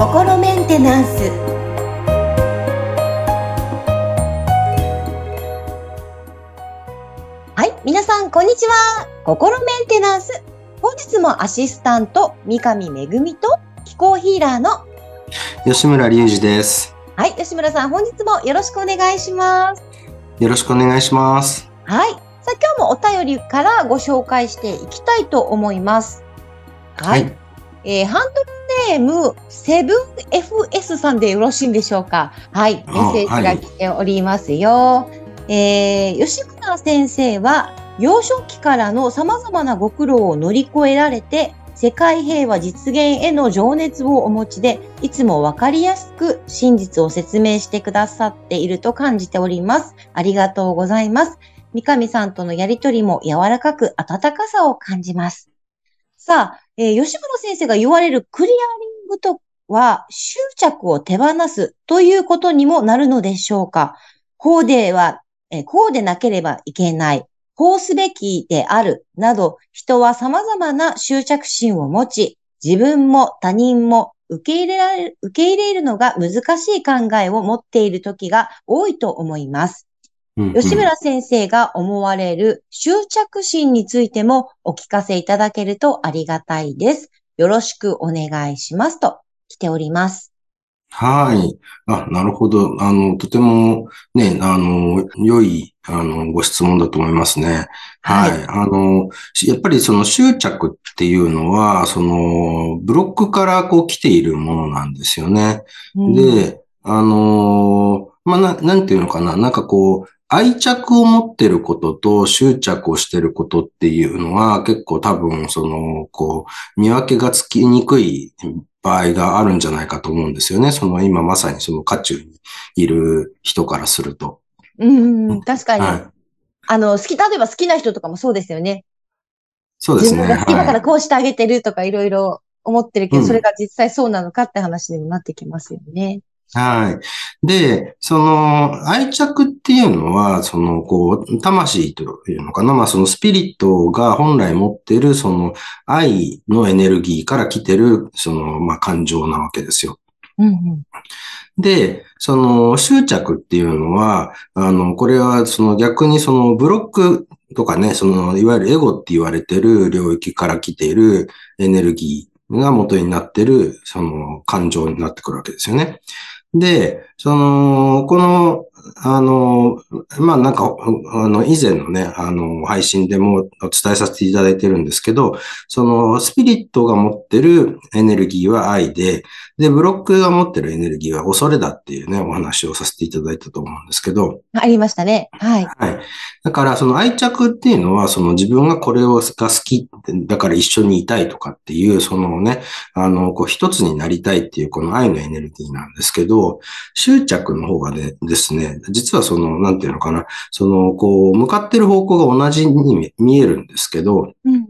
心メンテナンス。はい皆さんこんにちは。心メンテナンス。本日もアシスタント三上恵と気候ヒーラーの吉村隆二です。はい吉村さん本日もよろしくお願いします。よろしくお願いします。はい今日もお便りからご紹介していきたいと思いますはい、はい、えー、ハンドルネーム、セブン FS さんでよろしいんでしょうか？はい。メッセージが来ておりますよ。はい、えー、吉村先生は、幼少期からの様々なご苦労を乗り越えられて、世界平和実現への情熱をお持ちで、いつもわかりやすく真実を説明してくださっていると感じております。ありがとうございます。三上さんとのやりとりも柔らかく温かさを感じます。さあ、えー、吉村先生が言われるクリアリングとは、執着を手放すということにもなるのでしょうかこうでは、えー、こうでなければいけない。こうすべきである。など、人は様々な執着心を持ち、自分も他人も受け入れられる、受け入れるのが難しい考えを持っている時が多いと思います。吉村先生が思われる執着心についてもお聞かせいただけるとありがたいです。よろしくお願いしますと来ております。はい。あ、なるほど。あの、とてもね、あの、良い、あの、ご質問だと思いますね。はい。はい、あの、やっぱりその執着っていうのは、その、ブロックからこう来ているものなんですよね。うん、で、あの、まあ、な、なんていうのかな。なんかこう、愛着を持ってることと執着をしてることっていうのは結構多分その、こう、見分けがつきにくい場合があるんじゃないかと思うんですよね。その今まさにその渦中にいる人からすると。うん、確かに。はい、あの、好き、例えば好きな人とかもそうですよね。そうですね。自分が好きだからこうしてあげてるとかいろいろ思ってるけど、それが実際そうなのかって話にもなってきますよね。はい。で、その、愛着っていうのは、その、こう、魂というのかな？まあ、そのスピリットが本来持ってる、その、愛のエネルギーから来てる、その、まあ、感情なわけですよ。うんうん、で、その、執着っていうのは、あの、これは、その逆にその、ブロックとかね、その、いわゆるエゴって言われてる領域から来ているエネルギーが元になってる、その、感情になってくるわけですよね。で、その、この、あの、まあ、なんか、あの、以前のね、あの、配信でもお伝えさせていただいてるんですけど、その、スピリットが持ってるエネルギーは愛で、で、ブロックが持ってるエネルギーは恐れだっていうね、お話をさせていただいたと思うんですけど。ありましたね。はい。はい。だから、その愛着っていうのは、その自分がこれをが好き、だから一緒にいたいとかっていう、そのね、あの、こう一つになりたいっていうこの愛のエネルギーなんですけど、執着の方がね、ですね、実はその、なんていうのかな、その、こう、向かってる方向が同じに見えるんですけど、うん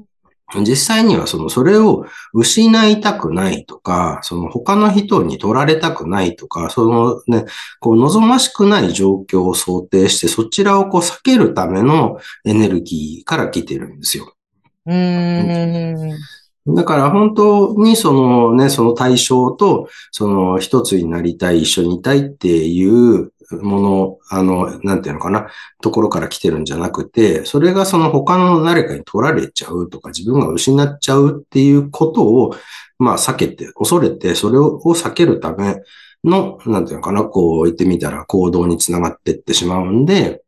実際にはその、それを失いたくないとか、その他の人に取られたくないとか、そのね、こう望ましくない状況を想定して、そちらをこう避けるためのエネルギーから来てるんですよ。うん。だから本当にそのね、その対象と、その一つになりたい、一緒にいたいっていうもの、あの、なんていうのかな、ところから来てるんじゃなくて、それがその他の誰かに取られちゃうとか、自分が失っちゃうっていうことを、まあ避けて、恐れて、それを避けるための、なんていうのかな、こう言ってみたら行動につながっていってしまうんで、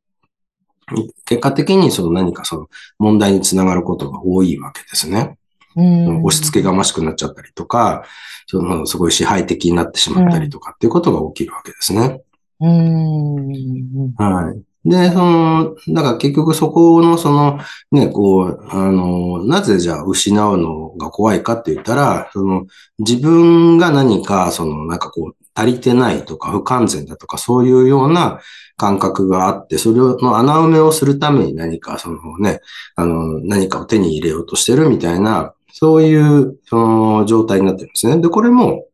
結果的にその何かその問題につながることが多いわけですね。押し付けがましくなっちゃったりとか、そのすごい支配的になってしまったりとかっていうことが起きるわけですね。うん。はい。で、その、だから結局そこのその、ね、こう、あの、なぜじゃあ失うのが怖いかって言ったら、その、自分が何か、その、なんかこう、足りてないとか不完全だとかそういうような感覚があって、それの穴埋めをするために何かそのね、あの、何かを手に入れようとしてるみたいな、そういう、その状態になってるんですね。で、これも、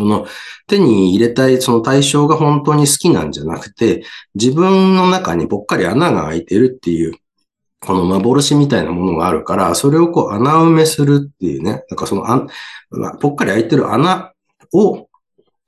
その手に入れたいその対象が本当に好きなんじゃなくて、自分の中にぽっかり穴が開いてるっていうこの幻みたいなものがあるから、それをこう穴埋めするっていうね、なんかそのあぽっかり開いてる穴を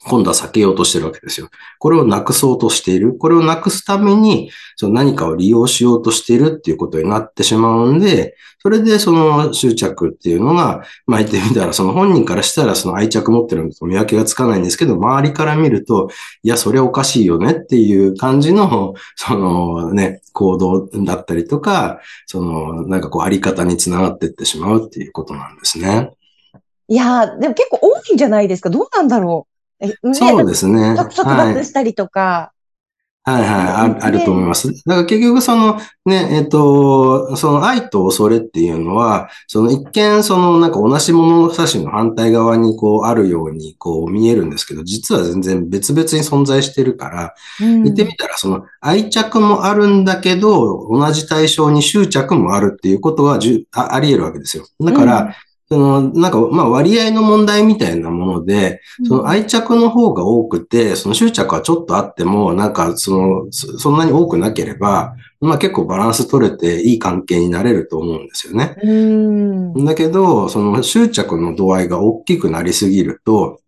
今度は避けようとしてるわけですよ。これをなくそうとしている。これをなくすために、その何かを利用しようとしているっていうことになってしまうんで、それでその執着っていうのが、まあ言ってみたら、その本人からしたらその愛着持ってるのと見分けがつかないんですけど、周りから見ると、いや、それおかしいよねっていう感じの、そのね、行動だったりとか、その、なんかこう、あり方につながっていってしまうっていうことなんですね。いやでも結構多いんじゃないですか？どうなんだろう？そうですね。束縛したりとか。はい、はい、はいあ。あると思います。だから結局そのね、えっ、ー、と、その愛と恐れっていうのは、その一見そのなんか同じ物差しの反対側にこうあるようにこう見えるんですけど、実は全然別々に存在してるから、うん、言ってみたらその愛着もあるんだけど、同じ対象に執着もあるっていうことはじゅああり得るわけですよ。だから、うんその、なんか、まあ割合の問題みたいなもので、その愛着の方が多くて、その執着はちょっとあっても、なんか、その、そんなに多くなければ、まあ結構バランス取れていい関係になれると思うんですよね。だけど、その執着の度合いが大きくなりすぎると、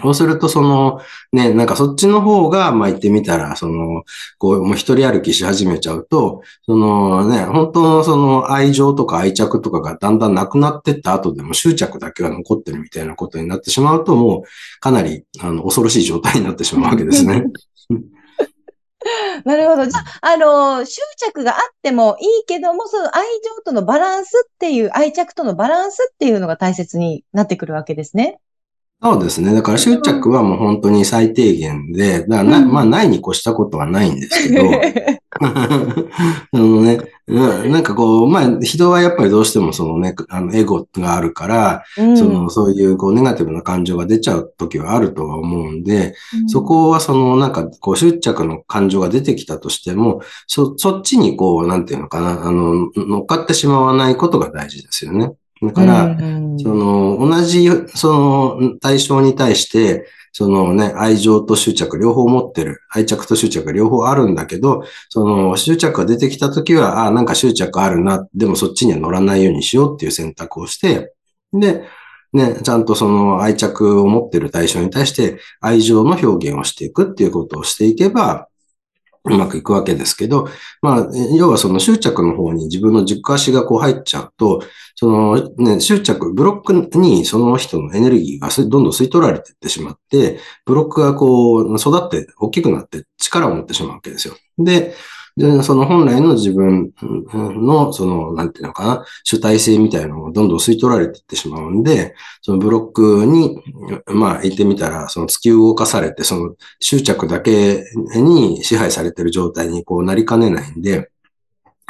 そうすると、その、ね、なんかそっちの方が、まあ言ってみたら、その、こう、もう一人歩きし始めちゃうと、そのね、本当のその愛情とか愛着とかがだんだんなくなってった後でも執着だけが残ってるみたいなことになってしまうと、もうかなり、あの、恐ろしい状態になってしまうわけですね。なるほど。じゃあ、あの、執着があってもいいけども、その愛情とのバランスっていう、愛着とのバランスっていうのが大切になってくるわけですね。そうですね。だから執着はもう本当に最低限で、だからな、うん、まあないに越したことはないんですけど、あのね、なんかこう、まあ人はやっぱりどうしてもそのね、あのエゴがあるから、うん、そのそういうこうネガティブな感情が出ちゃう時はあるとは思うんで、うん、そこはそのなんかこう執着の感情が出てきたとしても、そ、そっちにこう、なんていうのかな、あの、乗っかってしまわないことが大事ですよね。だから、その、同じ、その、対象に対して、そのね、愛情と執着両方持ってる。愛着と執着両方あるんだけど、その執着が出てきたときは、あなんか執着あるな。でもそっちには乗らないようにしようっていう選択をして、で、ね、ちゃんとその愛着を持ってる対象に対して愛情の表現をしていくっていうことをしていけば、うまくいくわけですけど、まあ、要はその執着の方に自分の軸足がこう入っちゃうと、そのね、執着、ブロックにその人のエネルギーがどんどん吸い取られていってしまって、ブロックがこう育って大きくなって力を持ってしまうわけですよ。で、で、その本来の自分の、その、なんていうのかな、主体性みたいなのをどんどん吸い取られていってしまうんで、そのブロックに、まあ言ってみたら、その突き動かされて、その執着だけに支配されている状態にこうなりかねないんで、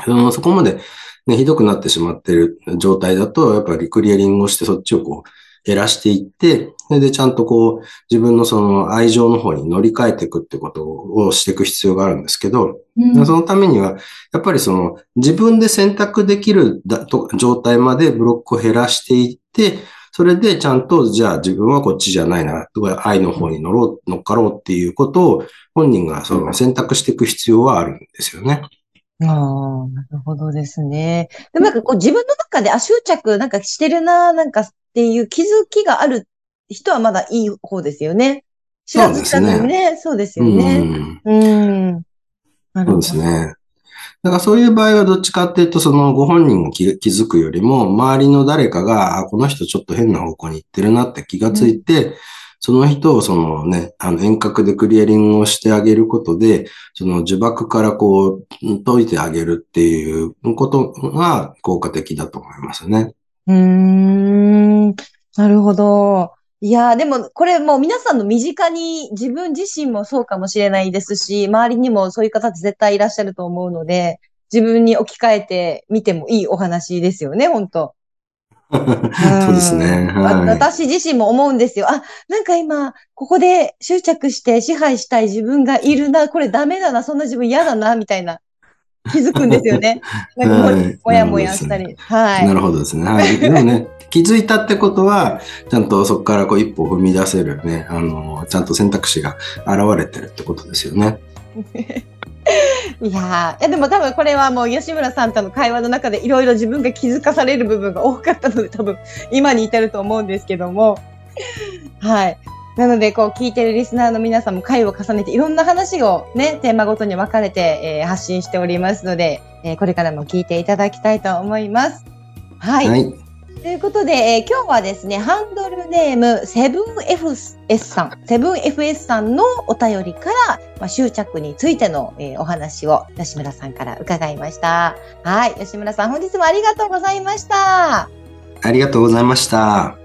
そのそこまで、ね、ひどくなってしまっている状態だと、やっぱりクリアリングをしてそっちをこう、減らしていって、それでちゃんとこう、自分のその愛情の方に乗り換えていくってことをしていく必要があるんですけど、うん、そのためには、やっぱりその自分で選択できる状態までブロックを減らしていって、それでちゃんと、じゃあ自分はこっちじゃないな、とか愛の方に乗ろう、乗っかろうっていうことを本人がその選択していく必要はあるんですよね。ああ、なるほどですね。でもなんかこう自分の中で、あ、執着なんかしてるな、なんかっていう気づきがある人はまだいい方ですよね。知らず知らね。そうですよね。うん。そうですね。だからそういう場合はどっちかっていうと、そのご本人が気づくよりも、周りの誰かが、あ、この人ちょっと変な方向に行ってるなって気がついて、うん、その人をそのね、あの遠隔でクリアリングをしてあげることで、その呪縛からこう解いてあげるっていうことが効果的だと思いますね。うーん。なるほど。いやでも、これもう皆さんの身近に自分自身もそうかもしれないですし、周りにもそういう方って絶対いらっしゃると思うので、自分に置き換えてみてもいいお話ですよね、本当 そうですね、はい。私自身も思うんですよ。あ、なんか今、ここで執着して支配したい自分がいるな、これダメだな、そんな自分嫌だな、みたいな。気づくんですよね。なんかも、もやもやしたり。はい。なるほどですね。はい。でもね、気づいたってことは、ちゃんとそこからこう一歩踏み出せるね、あの、ちゃんと選択肢が現れてるってことですよね。いやー、いやでも多分これはもう吉村さんとの会話の中でいろいろ自分が気づかされる部分が多かったので多分 今に至ると思うんですけども。はい。なので、こう、聞いてるリスナーの皆さんも回を重ねて、いろんな話をね、テーマごとに分かれて、えー、発信しておりますので、えー、これからも聞いていただきたいと思います。はい。はいということで、えー、今日はですね、ハンドルネーム、セブン FS さん、セブン FS さんのお便りから、まあ、執着についての、えー、お話を吉村さんから伺いました。はい。吉村さん、本日もありがとうございました。ありがとうございました。